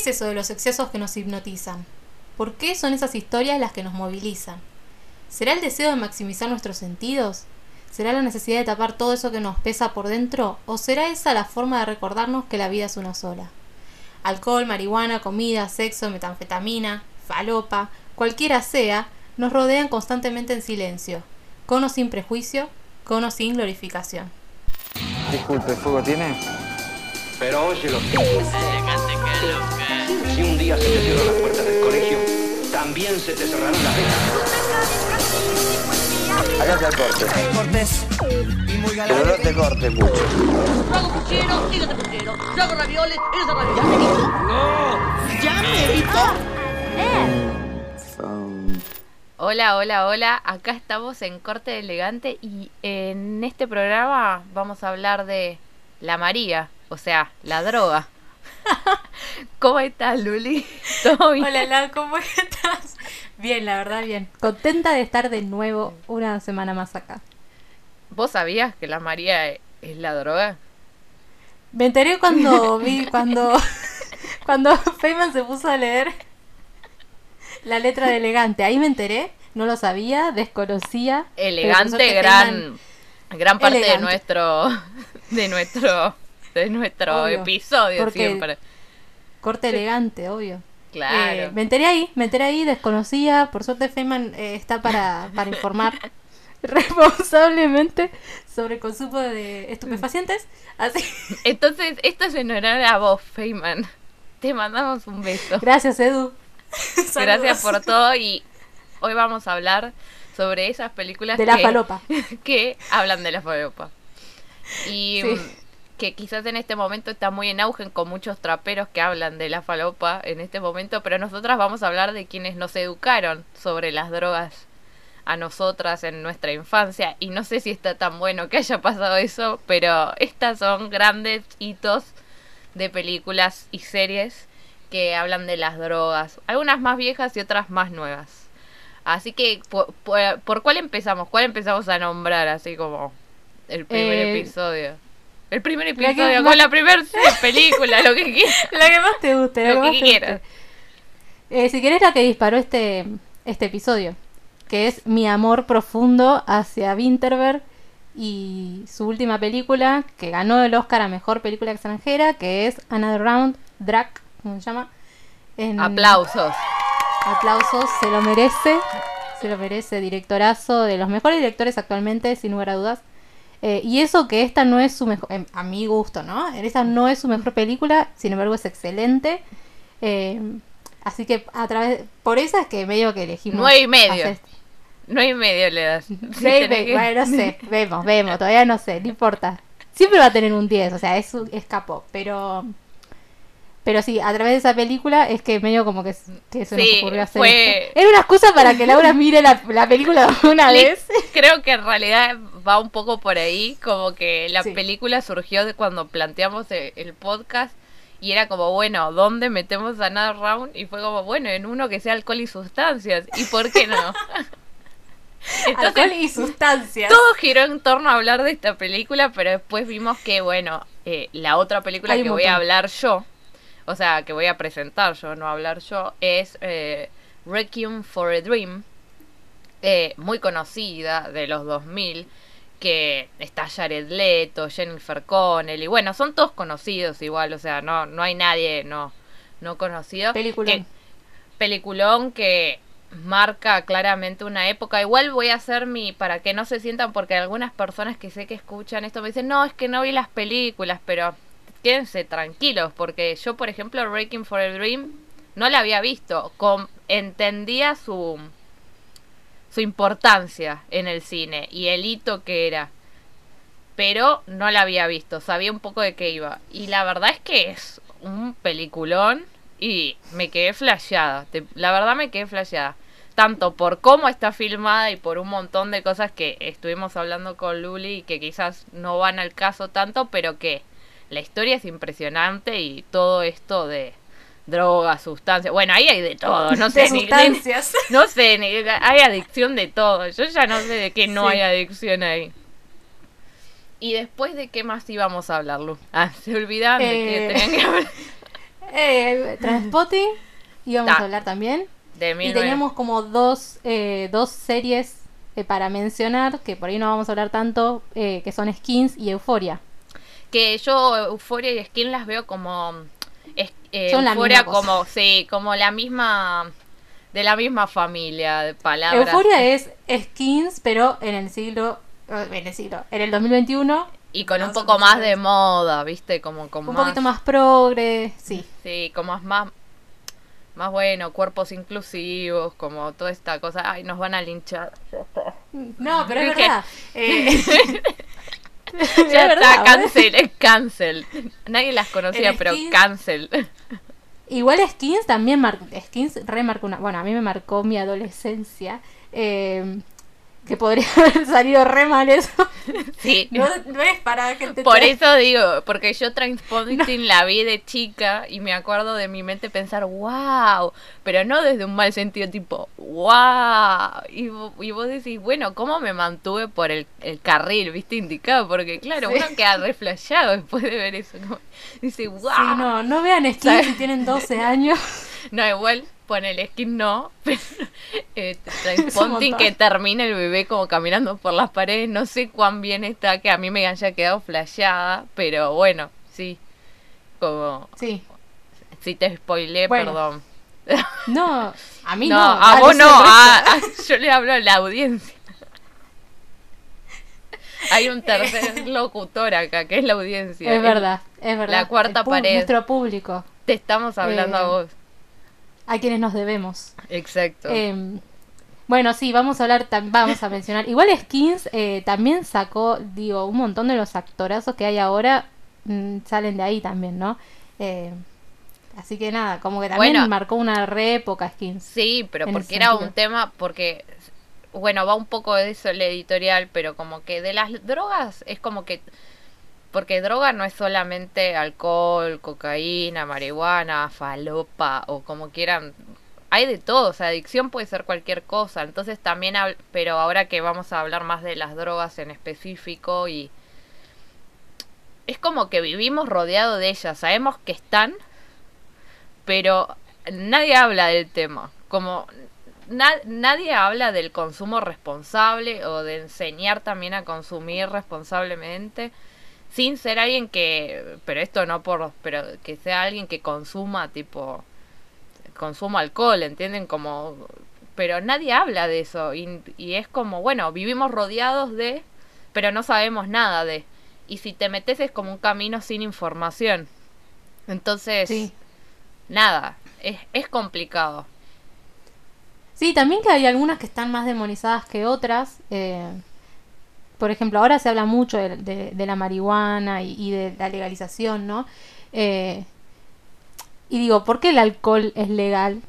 es eso de los excesos que nos hipnotizan? ¿Por qué son esas historias las que nos movilizan? ¿Será el deseo de maximizar nuestros sentidos? ¿Será la necesidad de tapar todo eso que nos pesa por dentro? ¿O será esa la forma de recordarnos que la vida es una sola? Alcohol, marihuana, comida, sexo, metanfetamina, falopa, cualquiera sea, nos rodean constantemente en silencio, con o sin prejuicio, con o sin glorificación. Disculpe, ¿fuego tiene? Pero óyelo. Si un día se te cierran las puertas del colegio, también se te cerrarán las venas. Hágase al corte. Cortés y muy Pero no galante. te cortes mucho. Yo hago puchero, dígate puchero. Yo hago ravioles, eres de ravioles. ¡Ya merito! Son- Hola, hola, hola. Acá estamos en Corte Elegante y en este programa vamos a hablar de la María, o sea, la droga. ¿Cómo estás, Luli? ¿Todo bien? Hola, Lau, ¿cómo estás? Bien, la verdad, bien. Contenta de estar de nuevo una semana más acá. ¿Vos sabías que la María es la droga? Me enteré cuando vi, cuando, cuando Feynman se puso a leer la letra de elegante. Ahí me enteré, no lo sabía, desconocía. Elegante, gran, gran parte Elegante. de nuestro, de nuestro, de nuestro Obvio, episodio porque- siempre. Corte elegante, obvio. Claro. Eh, me enteré ahí, me enteré ahí, desconocía. Por suerte Feynman eh, está para, para informar responsablemente sobre el consumo de estupefacientes. Así. Entonces, esto es en honor a vos, Feynman. Te mandamos un beso. Gracias, Edu. Gracias por todo y hoy vamos a hablar sobre esas películas De la que, falopa. que hablan de la falopa. Y Sí. Que quizás en este momento está muy en auge con muchos traperos que hablan de la falopa en este momento, pero nosotras vamos a hablar de quienes nos educaron sobre las drogas a nosotras en nuestra infancia y no sé si está tan bueno que haya pasado eso, pero estas son grandes hitos de películas y series que hablan de las drogas, algunas más viejas y otras más nuevas. Así que, ¿por, por- por cuál empezamos? ¿Cuál empezamos a nombrar así como el primer Eh, episodio? El primer episodio con la primera película, lo que quieras. La que más te guste, Lo que más que te quieras. guste. Eh, si querés la que disparó este, este episodio, que es mi amor profundo hacia Winterberg y su última película, que ganó el Oscar a Mejor Película Extranjera, que es Another Round, Drag, ¿cómo se llama? En- Aplausos. Aplausos, se lo merece. Se lo merece, directorazo, de los mejores directores actualmente, sin lugar a dudas. Eh, y eso que esta no es su mejor, em, a mi gusto, ¿no? Esta no es su mejor película, sin embargo es excelente. Eh, así que a través, por eso es que medio que elegimos. Nueve y medio. hacer- No hay medio le das. Ve- ve- bueno, no sé, vemos, vemos, todavía no sé, no importa. Siempre va a tener un 10, o sea, es, es capó, pero... Pero sí, a través de esa película es que medio como que, que se Sí, nos ocurrió hacer fue- esto. Era una excusa para que Laura mire la, la película una vez. Creo que en realidad va un poco por ahí, como que la Sí. película surgió de cuando planteamos e- el, podcast y era como, bueno, ¿dónde metemos a Another Round? Y fue como, bueno, en uno que sea alcohol y sustancias. ¿Y por qué no? Alcohol y sustancias. todo giró en torno a hablar de esta película, pero después vimos que, bueno, eh, la otra película Hay que voy a hablar yo, o sea, que voy a presentar yo, no hablar yo, es eh, Requiem for a Dream, eh, muy conocida de los 2000, que está Jared Leto, Jennifer Connelly, bueno, son todos conocidos igual, o sea, no, no hay nadie no, no conocido. Peliculón. Que- peliculón que marca claramente una época. Igual voy a hacer mi, para que no se sientan, porque algunas personas que sé que escuchan esto me dicen, no, es que no vi las películas, pero quédense tranquilos, porque yo, por ejemplo, Breaking for a Dream no la había visto, con, entendía su, su importancia en el cine y el hito que era. Pero no la había visto, sabía un poco de qué iba. Y la verdad es que es un peliculón y me quedé flasheada. La verdad me quedé flasheada. Tanto por cómo está filmada y por un montón de cosas que estuvimos hablando con Luli y que quizás no van al caso tanto, pero que la historia es impresionante y todo esto de drogas, sustancias. Bueno, ahí hay de todo, no sé de ni- ni- no sé, ni- hay adicción de todo. Yo ya no sé de qué no Sí. hay adicción ahí. ¿Y después de qué más íbamos a hablar, Lu? Ah, se olvidaban de Eh, que tenían que hablar. Eh, Transpotting íbamos Ta. a hablar también. De Y 1900. teníamos como dos, eh, dos series eh, para mencionar, que por ahí no vamos a hablar tanto, eh, que son Skins y Euforia. Que yo Euforia y Skin las veo como... es- eh, Son la Euphoria misma cosa. como, sí, como la misma... De la misma familia de palabras. Euforia es Skins, pero en el siglo... eh, En el siglo, en el 2021, Y con un poco más de moda, ¿viste? Como con un poquito más progre, sí. Sí, como es más, más bueno, cuerpos inclusivos, como toda esta cosa. Ay, nos van a linchar. Ya está. No, pero es verdad. Eh, Ya es está, cancel, es cancel. Nadie las conocía, pero cancel. Igual Skins también mar- Skins remarcó una. Bueno, a mí me marcó mi adolescencia. eh, que podría haber salido re mal eso. Sí. No, no es para que te Por eso digo, porque yo Transpotting la vi de chica y me acuerdo de mi mente pensar, wow, pero no desde un mal sentido, tipo, wow. Y, y vos decís, bueno, ¿cómo me mantuve por el, el carril, viste, indicado? Porque claro, Sí. uno queda reflejado después de ver eso, ¿no? Dice, wow. Sí, no, no vean ¿Sabes? si tienen 12 años. No, igual pon el skin no, pero eh, que termina el bebé como caminando por las paredes, no sé cuán bien está que a mí me haya quedado flasheada, pero bueno, sí. Como Sí. si te spoilé, Bueno, perdón. No, a mí No, no. a vos no, a- a- yo le hablo a la audiencia. Hay un tercer locutor acá, que es la audiencia. Es verdad, es verdad. La cuarta pared. Nuestro público, Te estamos hablando Eh, a vos. A quienes nos debemos. Exacto. Eh, bueno, sí, vamos a hablar, vamos a mencionar. Igual Skins eh, también sacó, digo, un montón de los actorazos que hay ahora mm, salen de ahí también, ¿no? Eh, así que nada, como que también Bueno. marcó una re época Skins. Sí, pero porque era sentido. un tema, porque, bueno, va un poco de eso el editorial, pero como que de las drogas es como que, porque droga no es solamente alcohol, cocaína, marihuana, falopa o como quieran, hay de todo, o sea, adicción puede ser cualquier cosa, entonces también, pero ahora que vamos a hablar más de las drogas en específico y... Es como que vivimos rodeado de ellas, sabemos que están, pero nadie habla del tema. Como na- nadie habla del consumo responsable o de enseñar también a consumir responsablemente sin ser alguien que, pero esto no por, pero que sea alguien que consuma tipo consuma alcohol, ¿entienden? Como pero nadie habla de eso y, y es como, bueno, vivimos rodeados de, pero no sabemos nada de. Y si te metes es como un camino sin información. Entonces, Sí. nada, es, es complicado. Sí, también que hay algunas que están más demonizadas que otras. eh, por ejemplo, ahora se habla mucho de, de- la marihuana y, y de la legalización, ¿no? Eh, y digo, ¿por qué el alcohol es legal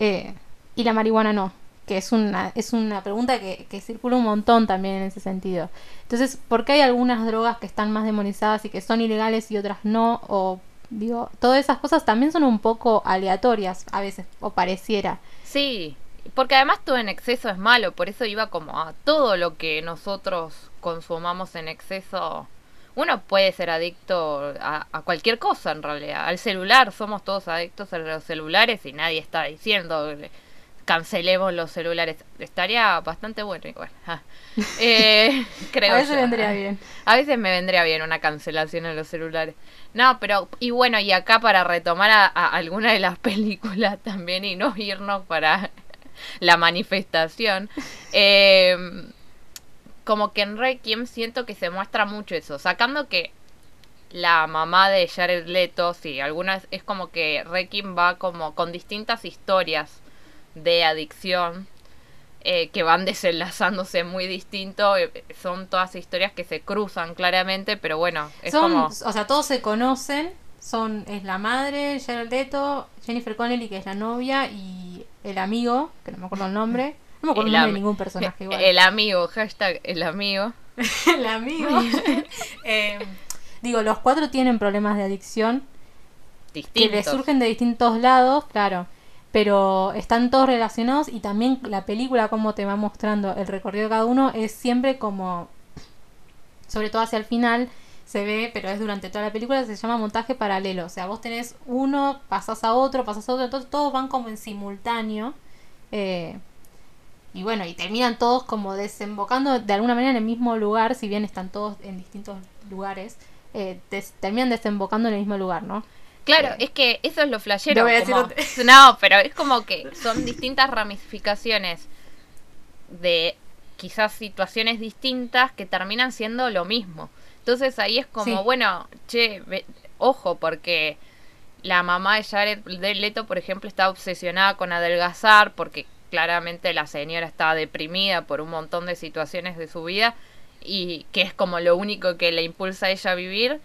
eh, y la marihuana no? Que es una, es una pregunta que, que circula un montón también en ese sentido. Entonces, ¿por qué hay algunas drogas que están más demonizadas y que son ilegales y otras no? O digo, todas esas cosas también son un poco aleatorias a veces, o pareciera. Sí, porque además todo en exceso es malo, por eso iba como a todo lo que nosotros consumamos en exceso. Uno puede ser adicto a, a cualquier cosa en realidad, al celular, somos todos adictos a los celulares y nadie está diciendo eh, cancelemos los celulares. Estaría bastante bueno igual. Eh, creo a veces yo. vendría bien. A veces me vendría bien una cancelación en los celulares. No, pero, y bueno, y acá para retomar a, a alguna de las películas también y no irnos para la manifestación, eh, como que en Requiem siento que se muestra mucho eso, sacando que la mamá de Jared Leto, sí, algunas es como que Requiem va como con distintas historias de adicción eh, que van desenlazándose muy distinto. eh, son todas historias que se cruzan claramente, pero bueno, es son, como... o sea, todos se conocen. Son, es la madre, Jared Leto, Jennifer Connelly, que es la novia, y el amigo, que no me acuerdo el nombre. No me acuerdo el, el nombre de ningún personaje igual. El amigo, hashtag el amigo. el amigo. Eh, digo, los cuatro tienen problemas de adicción que Distintos. les surgen de distintos lados, claro. Pero están todos relacionados y también la película, como te va mostrando el recorrido de cada uno, es siempre como, sobre todo hacia el final, se ve, pero es durante toda la película, se llama montaje paralelo. O sea, vos tenés uno, pasás a otro, pasás a otro, entonces todos van como en simultáneo. eh, y bueno, y terminan todos como desembocando de alguna manera en el mismo lugar, si bien están todos en distintos lugares, eh, des- terminan desembocando en el mismo lugar, ¿no? Claro, Eh, es que eso es lo flashero. no voy a decir como- otra- No, pero es como que son distintas ramificaciones de quizás situaciones distintas que terminan siendo lo mismo. Entonces ahí es como, Sí. bueno, che, ve- ojo, porque la mamá de Jared de Leto, por ejemplo, está obsesionada con adelgazar porque claramente la señora está deprimida por un montón de situaciones de su vida y que es como lo único que le impulsa a ella a vivir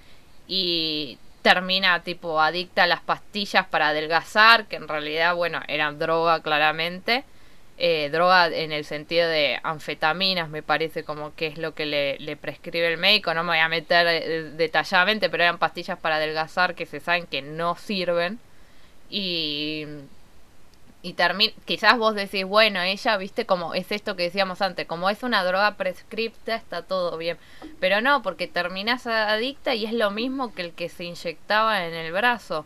y termina tipo adicta a las pastillas para adelgazar, que en realidad, bueno, eran droga claramente. Eh, droga en el sentido de anfetaminas, me parece como que es lo que le, le prescribe el médico. No me voy a meter eh, detalladamente, pero eran pastillas para adelgazar que se saben que no sirven. Y, y termina, quizás vos decís, bueno, ella, viste, como es esto que decíamos antes, como es una droga prescripta, está todo bien. Pero no, porque terminás adicta y es lo mismo que el que se inyectaba en el brazo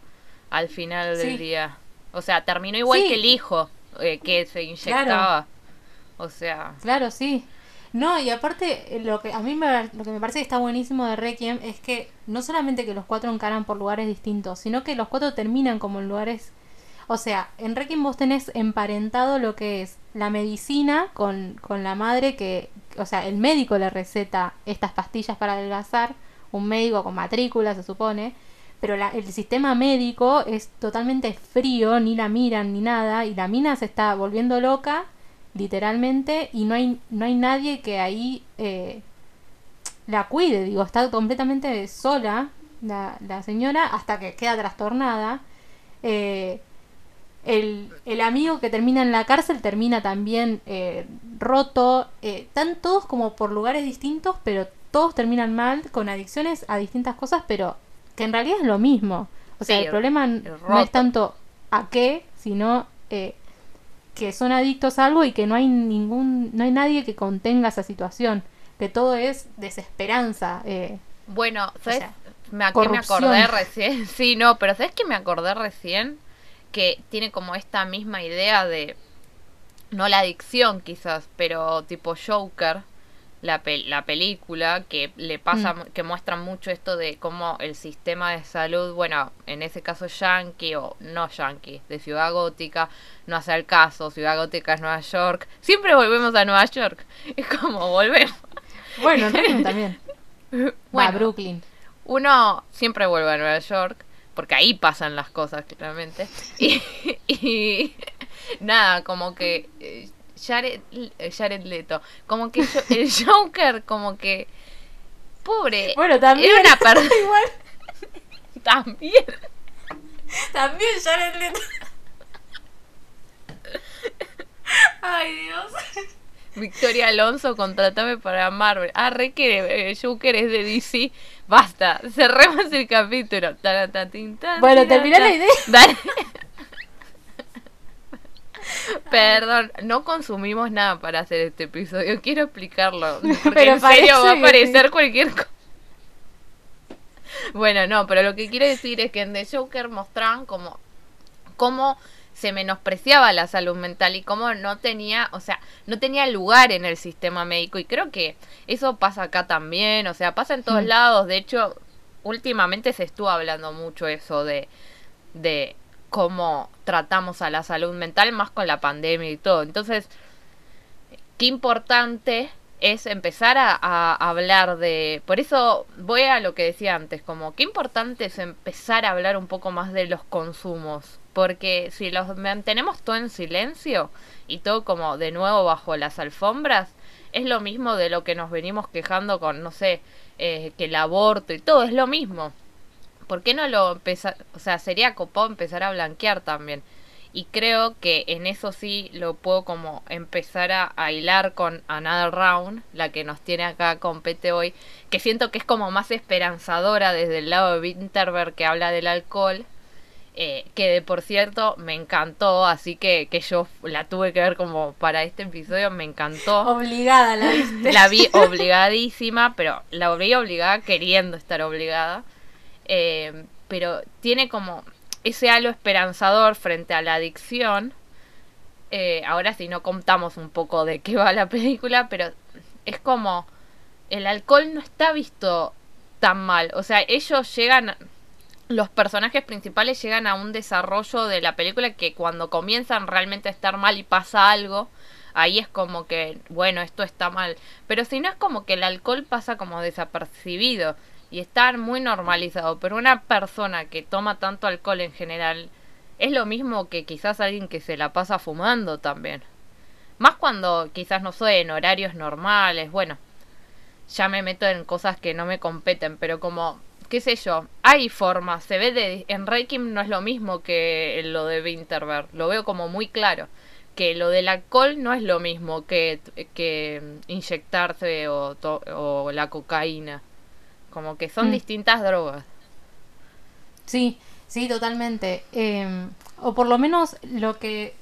al final del día. O sea, terminó igual Sí. que el hijo eh, que se inyectaba. O sea, Claro, sí. No, y aparte, eh, lo que a mí me, lo que me parece que está buenísimo de Requiem es que no solamente que los cuatro encaran por lugares distintos, sino que los cuatro terminan como en lugares. O sea, en Requiem vos tenés emparentado lo que es la medicina con, con la madre que. O sea, el médico le receta estas pastillas para adelgazar, un médico con matrícula, se supone. Pero la- el sistema médico es totalmente frío, ni la miran ni nada, y la mina se está volviendo loca literalmente y no hay no hay nadie que ahí eh, la cuide digo está completamente sola la, la señora hasta que queda trastornada. Eh, el, el amigo que termina en la cárcel termina también eh, roto eh, están todos como por lugares distintos pero todos terminan mal con adicciones a distintas cosas pero que en realidad es lo mismo o sea Sí, el problema el no es tanto a qué sino eh, que son adictos a algo y que no hay ningún, no hay nadie que contenga esa situación, que todo es desesperanza. Eh, bueno, ¿sabes? sea, me, ¿a qué me corrupción. acordé recién? Sí, no, pero ¿sabes qué me acordé recién? Que tiene como esta misma idea de, no la adicción quizás, pero tipo Joker, la, pel- la película, que le pasa, Mm. que muestra mucho esto de cómo el sistema de salud, bueno, en ese caso yankee o no yankee, de Ciudad Gótica, no hace el caso, Ciudad Gótica es Nueva York, siempre volvemos a Nueva York, es como volvemos. bueno, también. Va, Bueno, Brooklyn. uno siempre vuelve a Nueva York, porque ahí pasan las cosas, claramente. Y, y nada, como que eh, Jared, eh, Jared Leto, como que yo- el Joker, como que pobre, Bueno, también. era una persona Igual, también. también Jared Leto. Ay, Dios. Victoria Alonso, contratame para Marvel. Ah, re que eh, Joker es de DC. Basta, cerremos el capítulo. Tan, Bueno, terminá la idea. Dale. Perdón, no consumimos nada para hacer este episodio. Quiero explicarlo. Porque Pero en serio va a que aparecer cualquier cosa. Bueno, no, pero lo que quiero decir es que en The Joker mostraban como cómo se menospreciaba la salud mental y cómo no tenía, o sea, no tenía lugar en el sistema médico y creo que eso pasa acá también, o sea, pasa en todos Mm. lados, de hecho, últimamente se estuvo hablando mucho eso de de cómo tratamos a la salud mental más con la pandemia y todo. Entonces, qué importante es empezar a, hablar de... Por eso voy a lo que decía antes, como qué importante es empezar a hablar un poco más de los consumos. Porque si los mantenemos todo en silencio y todo como de nuevo bajo las alfombras, es lo mismo de lo que nos venimos quejando con, no sé, eh, que el aborto y todo, es lo mismo. ¿Por qué no lo empezar? O sea, sería copado empezar a blanquear también. Y creo que en eso sí lo puedo como empezar a, a hilar con Another Round, la que nos tiene acá con Pete hoy, que siento que es como más esperanzadora desde el lado de Winterberg que habla del alcohol. eh, que de por cierto me encantó, así que, que yo la tuve que ver como para este episodio, me encantó. Obligada la viste. La vi obligadísima, pero la vi obligada queriendo estar obligada. Eh, pero tiene como ese halo esperanzador frente a la adicción. Eh, ahora si no contamos un poco de qué va la película, pero es como el alcohol no está visto tan mal. O sea, ellos llegan, los personajes principales llegan a un desarrollo de la película que cuando comienzan realmente a estar mal y pasa algo, ahí es como que, bueno, esto está mal. Pero si no es como que el alcohol pasa como desapercibido y está muy normalizado. Pero una persona que toma tanto alcohol en general es lo mismo que quizás alguien que se la pasa fumando también. Más cuando quizás no sé, en horarios normales, bueno, ya me meto en cosas que no me competen, pero como, qué sé yo, hay formas, se ve de, en Reikim no es lo mismo que lo de Winterberg, lo veo como muy claro, que lo del alcohol no es lo mismo que, que inyectarse o, o la cocaína, como que son Mm. distintas drogas. Sí, sí, totalmente. Eh, o por lo menos lo que...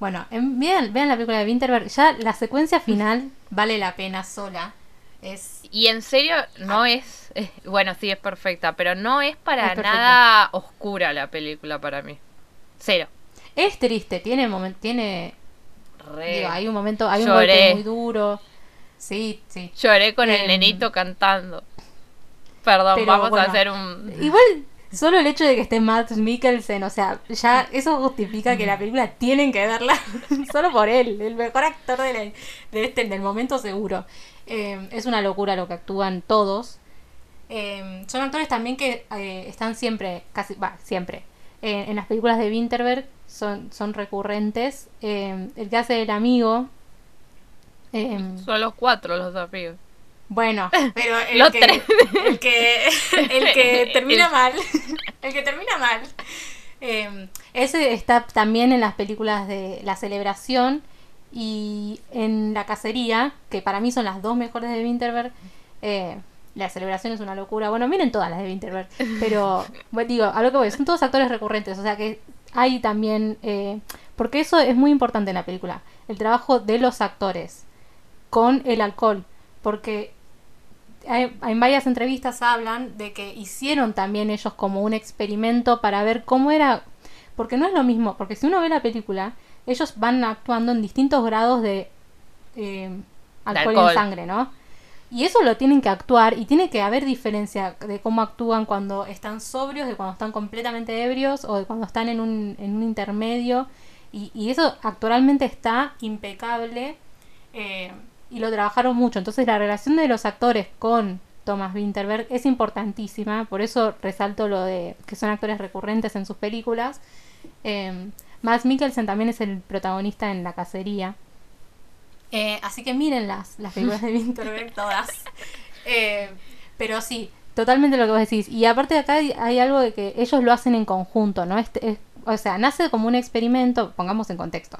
Bueno, en- vean, vean la película de Winterberg, ya la secuencia final vale la pena sola. Es Y en serio, no es, eh, bueno, sí es perfecta, pero no es para Es nada oscura la película para mí. Cero. Es triste, tiene momen- tiene Re. digo, hay un momento, hay un golpe muy duro. Sí, sí. Lloré con el Em, nenito cantando. Perdón, pero vamos bueno, a hacer un... Igual solo el hecho de que esté Matt Mikkelsen, o sea, ya eso justifica que la película tienen que verla solo por él, el mejor actor de, la- de este del momento seguro. Eh, es una locura lo que actúan todos. Eh, son actores también que eh, están siempre, casi, va, siempre, en las películas de Winterberg son, son recurrentes. El que hace el amigo. Son los cuatro los amigos. Bueno, pero el Los que, tres. el que el que termina mal, el que termina mal. eh, ese está también en las películas de La Celebración y en La Cacería, que para mí son las dos mejores de Winterberg. Eh, la celebración es una locura. Bueno, miren todas las de Winterberg. Pero, bueno, digo, a lo que voy, son todos actores recurrentes. O sea que hay también. eh, porque eso es muy importante en la película. El trabajo de los actores con el alcohol. Porque hay- en varias entrevistas hablan de que hicieron también ellos como un experimento para ver cómo era. Porque no es lo mismo. Porque si uno ve la película, ellos van actuando en distintos grados de eh, alcohol, alcohol. en sangre, ¿no? Y eso lo tienen que actuar y tiene que haber diferencia de cómo actúan cuando están sobrios, de cuando están completamente ebrios o de cuando están en un, en un intermedio. Y, y eso actualmente está impecable eh, y lo trabajaron mucho. Entonces la relación de los actores con Thomas Winterberg es importantísima. Por eso resalto lo de que son actores recurrentes en sus películas. Eh, Mads Mikkelsen también es el protagonista en La Cacería. Eh, así que miren las, las películas de Winterberg todas. Eh, pero sí, totalmente lo que vos decís. Y aparte de acá hay, hay algo de que ellos lo hacen en conjunto, ¿no? Este, es- o sea, nace como un experimento, pongamos en contexto.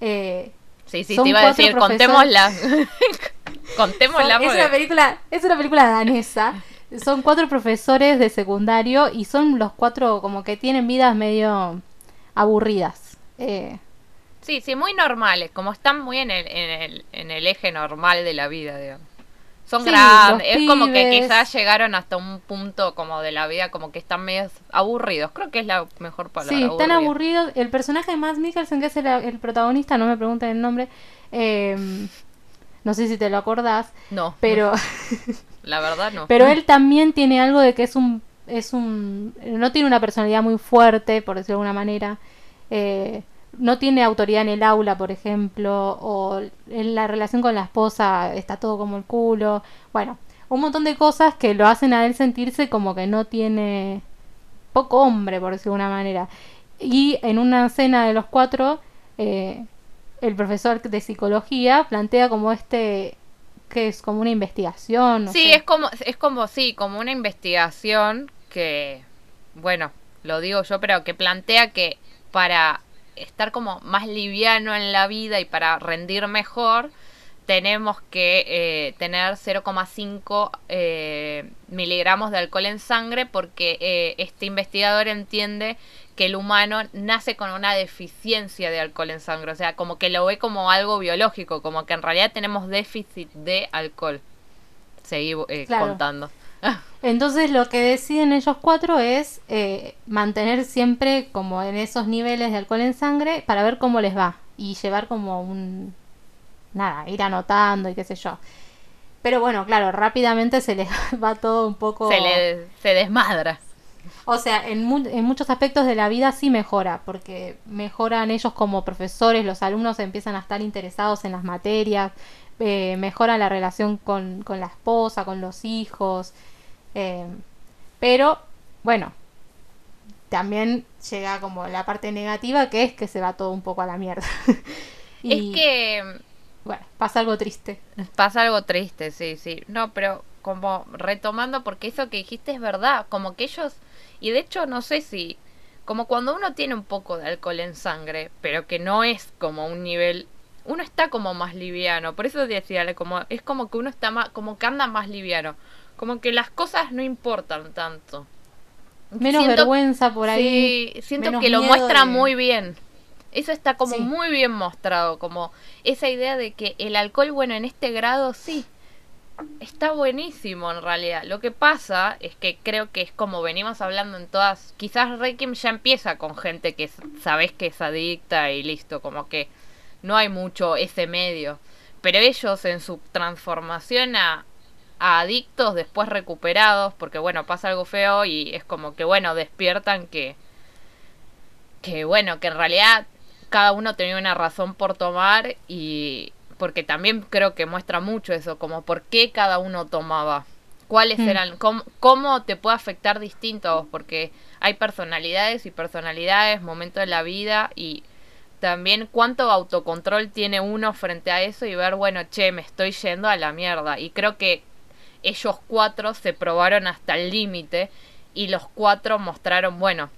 Eh, Sí, sí, Son te iba a decir, contémosla. contémosla Son- es, una película, es una película danesa. Son cuatro profesores de secundario y son los cuatro como que tienen vidas medio aburridas. Eh, Sí, sí, muy normales, como están muy en el, en el, en el eje normal de la vida, digamos. Son Sí, grandes, es como que quizás llegaron hasta un punto como de la vida como que están medio aburridos. Creo que es la mejor palabra. sí, están aburridos. aburridos. El personaje de Mads Mikkelsen, que es el, el protagonista, no me pregunten el nombre. eh, no sé si te lo acordás, No, pero, la verdad no. pero él también tiene algo de que es un, es un, no tiene una personalidad muy fuerte, por decirlo de alguna manera. Eh, no tiene autoridad en el aula, por ejemplo, o en la relación con la esposa está todo como el culo. Bueno, un montón de cosas que lo hacen a él sentirse como que no tiene poco hombre, por decirlo de alguna manera. Y en una cena de los cuatro, eh, el profesor de psicología plantea como este, que es como una investigación. no sí, sé. es como, es como, sí, como una investigación que, bueno, lo digo yo, pero que plantea que para estar como más liviano en la vida y para rendir mejor, tenemos que eh, tener 0,5 eh, miligramos de alcohol en sangre porque eh, este investigador entiende que el humano nace con una deficiencia de alcohol en sangre, o sea, como que lo ve como algo biológico, como que en realidad tenemos déficit de alcohol. Seguí eh, Claro. contando. Entonces lo que deciden ellos cuatro es eh, mantener siempre como en esos niveles de alcohol en sangre para ver cómo les va y llevar como un... nada, ir anotando y qué sé yo. Pero bueno, claro, rápidamente se les va todo un poco... Se le se desmadra. O sea, en, mu- en muchos aspectos de la vida sí mejora, porque mejoran ellos como profesores, los alumnos empiezan a estar interesados en las materias, eh, mejora la relación con, con la esposa, con los hijos. Eh, pero, bueno, también llega como la parte negativa, que es que se va todo un poco a la mierda. y, Es que bueno, pasa algo triste. Pasa algo triste, sí, sí. No, pero como retomando, porque eso que dijiste es verdad, como que ellos, y de hecho no sé si, como cuando uno tiene un poco de alcohol en sangre, pero que no es como un nivel, uno está como más liviano, por eso decía, como, es como que uno está más, como que anda más liviano, como que las cosas no importan tanto. Menos Siento- vergüenza por ahí. Sí, siento que lo muestra de- muy bien. Eso está como Sí. muy bien mostrado, como esa idea de que el alcohol, bueno, en este grado sí, está buenísimo en realidad. Lo que pasa es que creo que es como venimos hablando en todas, quizás Requiem ya empieza con gente que sabes que es adicta y listo, como que no hay mucho ese medio. Pero ellos en su transformación a, a adictos después recuperados, porque bueno, pasa algo feo y es como que bueno, despiertan que que bueno, que en realidad cada uno tenía una razón por tomar y porque también creo que muestra mucho eso, como por qué cada uno tomaba, cuáles Mm. eran, cómo, cómo te puede afectar distinto a vos, porque hay personalidades y personalidades, momentos de la vida y también cuánto autocontrol tiene uno frente a eso y ver, bueno, che, me estoy yendo a la mierda. Y creo que ellos cuatro se probaron hasta el límite y los cuatro mostraron, bueno,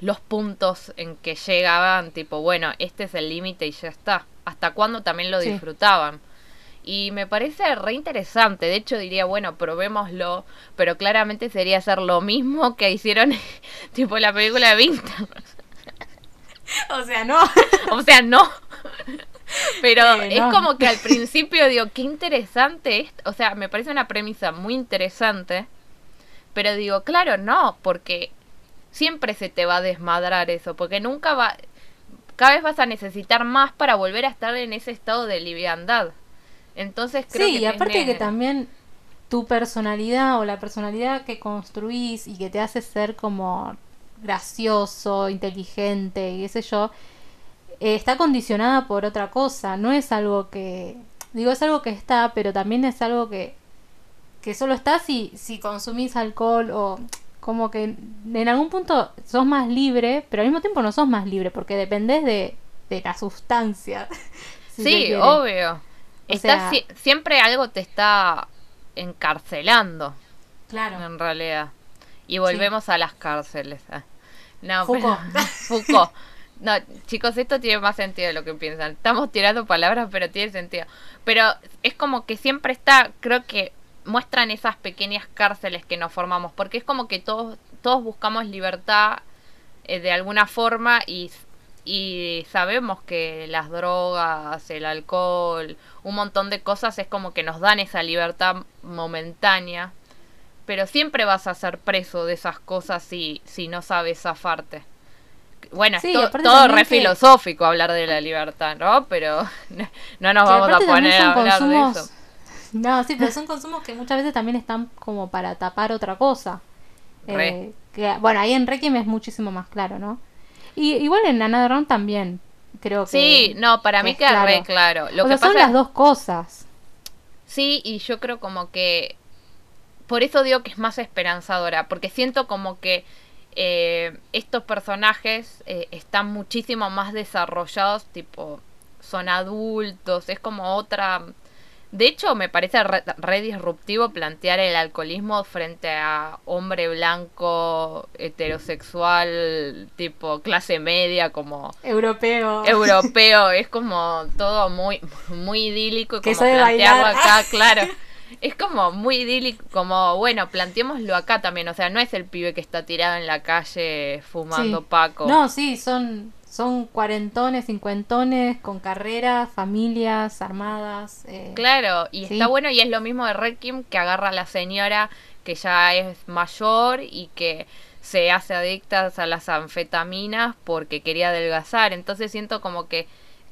los puntos en que llegaban, tipo, bueno, este es el límite y ya está. Hasta cuándo también lo Sí. disfrutaban. Y me parece re interesante. De hecho, diría, bueno, probémoslo. Pero claramente sería hacer lo mismo que hicieron, tipo, la película de Vinter. O sea, no. O sea, no. Pero es no. como que al principio digo, qué interesante es. O sea, me parece una premisa muy interesante. Pero digo, claro, no, porque siempre se te va a desmadrar eso. Porque nunca va. Cada vez vas a necesitar más para volver a estar en ese estado de liviandad. Entonces creo Sí, que. y aparte tiene- que también tu personalidad o la personalidad que construís y que te hace ser como gracioso, inteligente y qué sé yo, eh, está condicionada por otra cosa. No es algo que. Digo, es algo que está, pero también es algo que, que solo está si, si consumís alcohol o como que en algún punto sos más libre, pero al mismo tiempo no sos más libre porque dependés de, de la sustancia. si Sí, obvio. O Está sea- si- siempre algo te está encarcelando. Claro. en realidad. Y volvemos a las cárceles. ah. No, Foucault. pero- Foucault. No, chicos, esto tiene más sentido de lo que piensan. Estamos tirando palabras, pero tiene sentido. Pero es como que siempre está, creo que muestran esas pequeñas cárceles que nos formamos, porque es como que todos, todos buscamos libertad eh, de alguna forma y, y sabemos que las drogas, el alcohol, un montón de cosas es como que nos dan esa libertad momentánea pero siempre vas a ser preso de esas cosas si, si no sabes zafarte. Bueno, Sí, to- todo re filosófico hablar de la libertad, ¿no? Pero no nos vamos a poner a son hablar consumos- de eso. No, sí, pero son consumos que muchas veces también están como para tapar otra cosa. Eh, que, bueno, ahí en Requiem es muchísimo más claro, ¿no? Y igual en Another Round también, creo que. Sí, no, para que mí queda re claro. Lo o que sea, son pasa las dos cosas. Sí, y yo creo como que por eso digo que es más esperanzadora, porque siento como que eh, estos personajes eh, están muchísimo más desarrollados, tipo, son adultos, es como otra, De hecho, me parece re, re disruptivo plantear el alcoholismo frente a hombre blanco, heterosexual, tipo clase media, como Europeo. europeo. Es como todo muy, muy idílico y Que como plantearlo bailar. acá, claro. Es como muy idílico, como, bueno, planteémoslo acá también. O sea, no es el pibe que está tirado en la calle fumando Sí. paco. No, sí, son, son cuarentones, cincuentones, con carreras, familias armadas. eh, Claro, y Sí. está bueno y es lo mismo de Requiem que agarra a la señora que ya es mayor y que se hace adicta a las anfetaminas porque quería adelgazar. Entonces siento como que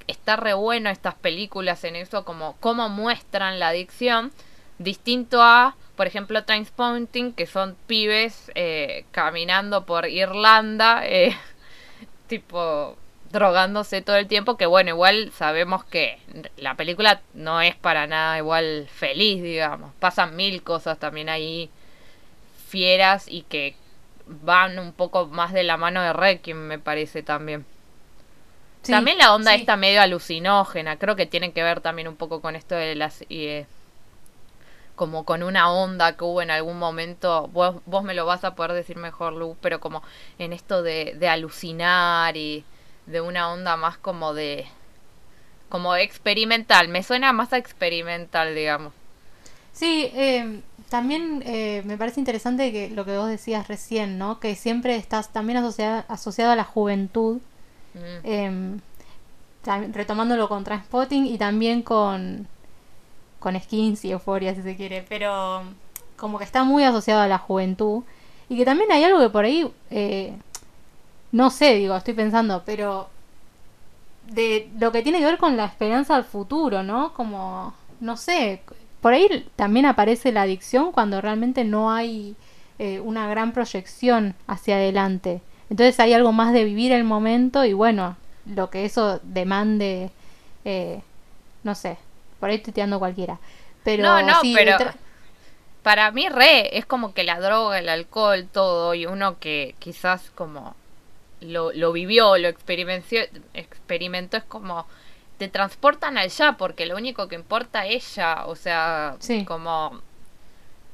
está re bueno estas películas en eso, como cómo muestran la adicción, distinto a, por ejemplo, Trainspotting, que son pibes eh, caminando por Irlanda, eh, tipo drogándose todo el tiempo, que bueno, igual sabemos que la película no es para nada igual feliz, digamos. Pasan mil cosas también ahí fieras y que van un poco más de la mano de Requiem, me parece también. sí, también la onda sí. está medio alucinógena, creo que tiene que ver también un poco con esto de las... eh, como con una onda que hubo en algún momento, vos, vos me lo vas a poder decir mejor, Lu, pero como en esto de, de alucinar y de una onda más como de... como experimental, me suena más a experimental, digamos. Sí, eh, también eh, me parece interesante que lo que vos decías recién, ¿no? Que siempre estás también asociada, asociado a la juventud, Mm. eh, tam- retomándolo con Transpotting y también con, con Skins y Euphoria, si se quiere, pero como que está muy asociado a la juventud y que también hay algo que por ahí, eh, no sé, digo, estoy pensando, pero de lo que tiene que ver con la esperanza al futuro, ¿no? Como, no sé, por ahí también aparece la adicción cuando realmente no hay eh, una gran proyección hacia adelante. Entonces hay algo más de vivir el momento y bueno, lo que eso demande, eh, no sé, por ahí estoy tirando cualquiera. Pero No, no, sí, pero para mí re es como que la droga, el alcohol, todo, y uno que quizás como lo, lo vivió, lo experimentó, experimentó, es como te transportan allá porque lo único que importa es ella, o sea, Sí. como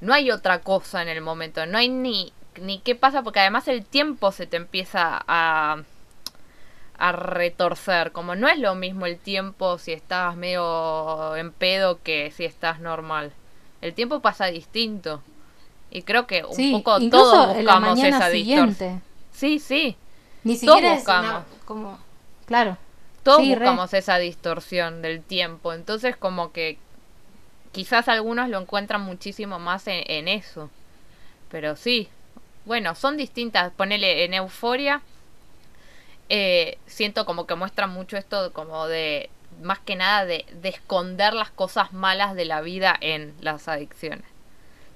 no hay otra cosa en el momento, no hay ni ni qué pasa porque además el tiempo se te empieza a a retorcer, como no es lo mismo el tiempo si estás medio en pedo que si estás normal. El tiempo pasa distinto. Y creo que un sí, poco todos en la buscamos mañana esa distorsión. Sí, sí. Ni Todos una- buscamos. como, claro. Todos Sí, re. buscamos esa distorsión del tiempo. Entonces como que quizás algunos lo encuentran muchísimo más en, en eso. Pero sí. Bueno, son distintas. Ponele en Euforia. Eh, siento como que muestra mucho esto como de más que nada de, de esconder las cosas malas de la vida en las adicciones.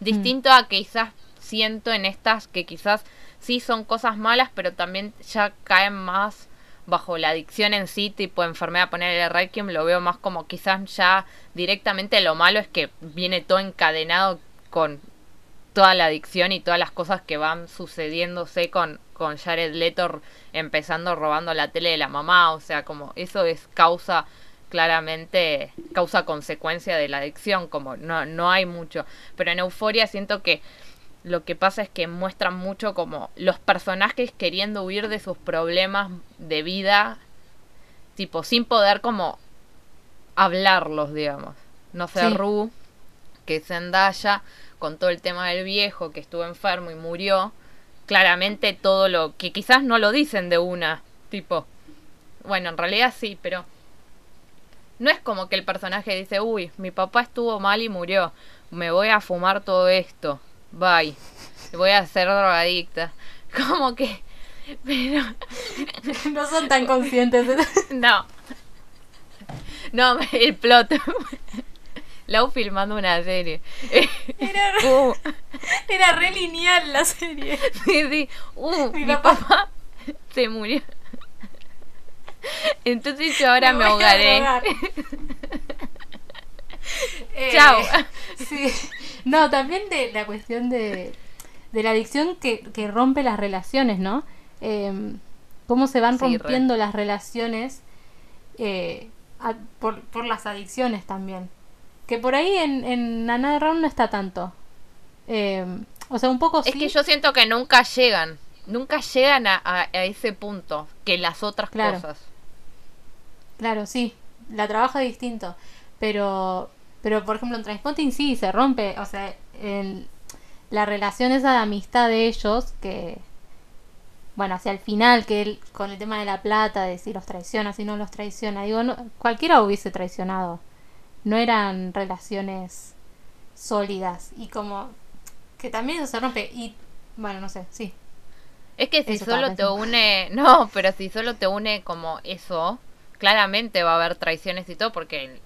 Distinto a que quizás siento en estas que quizás sí son cosas malas, pero también ya caen más bajo la adicción en sí, tipo enfermedad, ponerle Requiem, lo veo más como quizás ya directamente lo malo es que viene todo encadenado con toda la adicción y todas las cosas que van sucediéndose con, con Jared Leto empezando robando la tele de la mamá, o sea, como eso es causa claramente causa consecuencia de la adicción, como no, no hay mucho. Pero en Euforia siento que lo que pasa es que muestran mucho como los personajes queriendo huir de sus problemas de vida, tipo, sin poder como hablarlos, digamos. No sé, Sí. Ru, que Zendaya, con todo el tema del viejo que estuvo enfermo y murió, claramente todo lo que quizás no lo dicen de una, tipo, bueno, en realidad sí, pero no es como que el personaje dice, uy, mi papá estuvo mal y murió, me voy a fumar todo esto, bye, voy a ser drogadicta. Como que, pero no son tan conscientes. de- no, no, el plot. Lau filmando una serie. Era, Uh, era re lineal la serie. sí, sí. Uh, Mi mi, papá- papá. se murió. Entonces yo ahora me, ahogaré. Eh, Chao. sí. No, también de la cuestión de, de la adicción que, que rompe las relaciones, ¿no? Eh, cómo se van Sí, re. rompiendo las relaciones eh, a- por, por las adicciones también. Que por ahí en, en Another Round no está tanto. Eh, o sea, un poco Es sí. que yo siento que nunca llegan. Nunca llegan a, a- a ese punto que las otras Claro. cosas. Claro, sí. La trabaja distinto. Pero, pero por ejemplo, en Transpotting sí se rompe. O sea, el- la relación esa de amistad de ellos, que. Bueno, hacia el final, que él, con el tema de la plata, de si los traiciona, si no los traiciona. Digo, no, cualquiera hubiese traicionado. No eran relaciones sólidas. Y como. Que también eso se rompe. Y. Bueno, no sé, sí. Es que si Eso solo te une, no, pero si solo te une como eso, claramente va a haber traiciones y todo, porque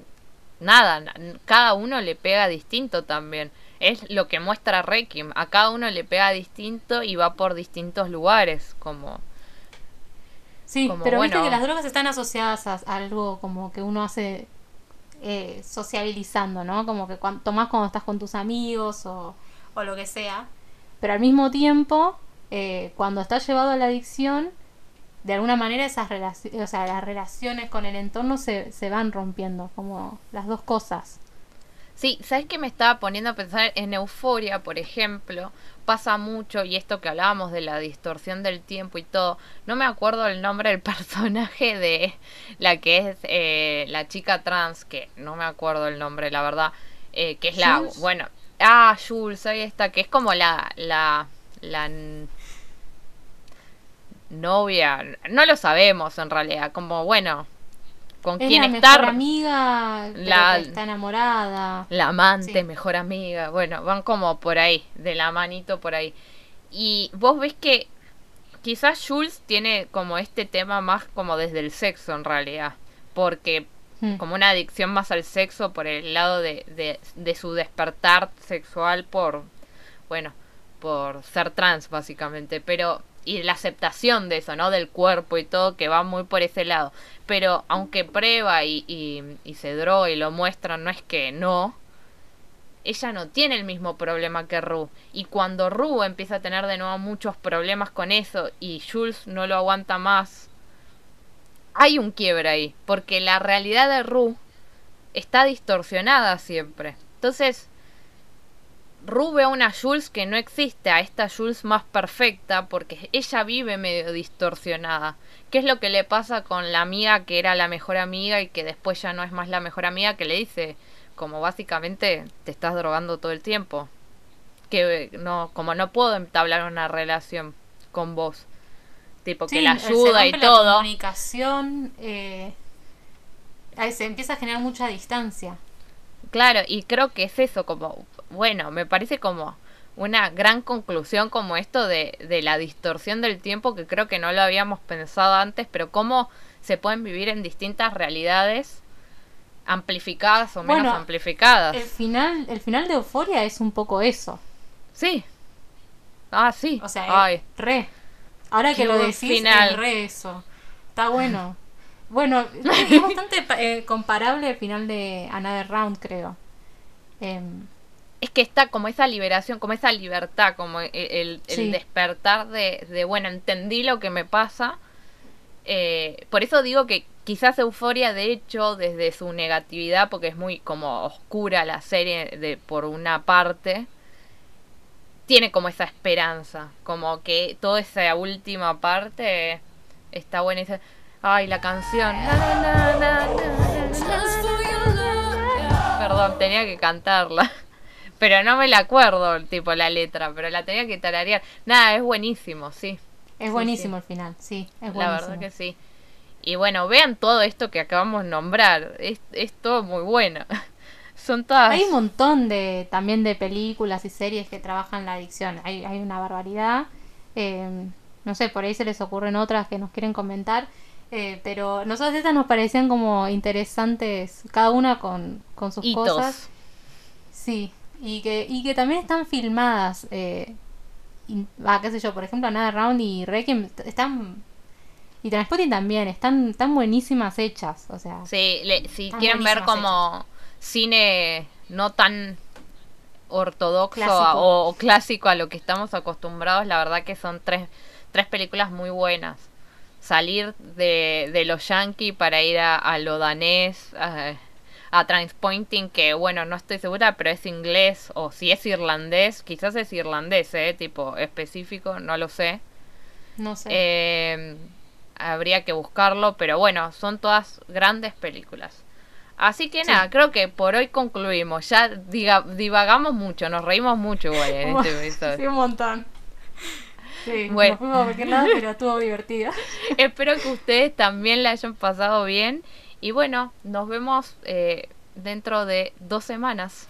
nada, na- cada uno le pega distinto también. Es lo que muestra Requiem, a cada uno le pega distinto y va por distintos lugares, como Sí, Como, pero viste bueno. que las drogas están asociadas a algo como que uno hace eh, sociabilizando, ¿no? Como que cuan- tomás cuando estás con tus amigos o, o lo que sea. Pero al mismo tiempo, eh, cuando estás llevado a la adicción, de alguna manera esas relaciones, o sea, las relaciones con el entorno se, se van rompiendo, como las dos cosas. Sí, ¿sabes qué me estaba poniendo a pensar? En Euforia, por ejemplo, pasa mucho, y esto que hablábamos de la distorsión del tiempo y todo, no me acuerdo el nombre del personaje de la que es eh, la chica trans, que no me acuerdo el nombre, la verdad, eh, que es la, Jules. bueno, ah, Jules, ahí está, que es como la, la, la novia, no lo sabemos en realidad, como, bueno, con Es quién la estar. mejor amiga, La- está enamorada. La amante, Sí. mejor amiga. Bueno, van como por ahí, de la manito por ahí. Y vos ves que quizás Jules tiene como este tema más como desde el sexo en realidad. Porque Mm. como una adicción más al sexo por el lado de, de, de su despertar sexual por, bueno, por ser trans básicamente. Pero, y la aceptación de eso, ¿no? Del cuerpo y todo, que va muy por ese lado. Pero aunque prueba y, y, y se droga y lo muestra, no es que no. Ella no tiene el mismo problema que Ru. Y cuando Ru empieza a tener de nuevo muchos problemas con eso y Jules no lo aguanta más, hay un quiebre ahí. Porque la realidad de Ru está distorsionada siempre. Entonces, Ru ve a una Jules que no existe, a esta Jules más perfecta, porque ella vive medio distorsionada. ¿Qué es lo que le pasa con la amiga que era la mejor amiga y que después ya no es más la mejor amiga, que le dice, como básicamente te estás drogando todo el tiempo? Que no, como no puedo entablar una relación con vos. Tipo, que la se ayuda y rompe la todo. comunicación, eh, se empieza a generar mucha distancia. Claro, y creo que es eso, como, bueno, me parece como una gran conclusión como esto de, de la distorsión del tiempo, que creo que no lo habíamos pensado antes, pero cómo se pueden vivir en distintas realidades amplificadas o menos Bueno, amplificadas. El final, el final de Euforia es un poco eso. Sí. Ah, sí. O sea, Ay. re. Ahora que lo decís, final. es re eso. Está bueno. Bueno, es bastante eh, comparable al final de Another Round, creo. Em, Es que está como esa liberación, como esa libertad, como el, el- el Sí. despertar de, de, bueno, entendí lo que me pasa. Eh, por eso digo que quizás Euforia, de hecho, desde su negatividad, porque es muy como oscura la serie de por una parte, tiene como esa esperanza, como que toda esa última parte está buena. y dice, Ay, la canción. Na, na, na. Perdón, tenía que cantarla. Pero no me la acuerdo, tipo, la letra, pero la tenía que tararear. Nada, es buenísimo, sí. es buenísimo el final, sí, es buenísimo. La verdad que sí. Y bueno, vean todo esto que acabamos de nombrar. Es, es todo muy bueno. Son todas... Hay un montón de también de películas y series que trabajan la adicción. Hay, hay una barbaridad. Eh, no sé, por ahí se les ocurren otras que nos quieren comentar. Eh, pero nosotros estas nos parecían como interesantes, cada una con, con sus hitos. cosas. Sí, y que, y que también están filmadas. Eh, y- ah, qué sé yo, por ejemplo, Another Round y Requiem están. Y Transpotting también, están tan buenísimas hechas. O sea, Sí, le- si quieren ver como cine no tan ortodoxo Clásico. a- o, o clásico a lo que estamos acostumbrados, la verdad que son tres, tres películas muy buenas. Salir de, de lo yankee para ir a, a lo danés, a, a Transpointing, que bueno, no estoy segura, pero es inglés, o si es irlandés, quizás es irlandés, ¿eh? Tipo específico, no lo sé. No sé. Eh, habría que buscarlo, pero bueno, son todas grandes películas. Así que nada, creo que por hoy concluimos. Ya diga, divagamos mucho, nos reímos mucho igual en este episodio. Sí, un montón. Sí, Bueno. no fuimos a cualquier lado, pero estuvo divertido. Espero que ustedes también la hayan pasado bien. Y bueno, nos vemos eh, dentro de dos semanas.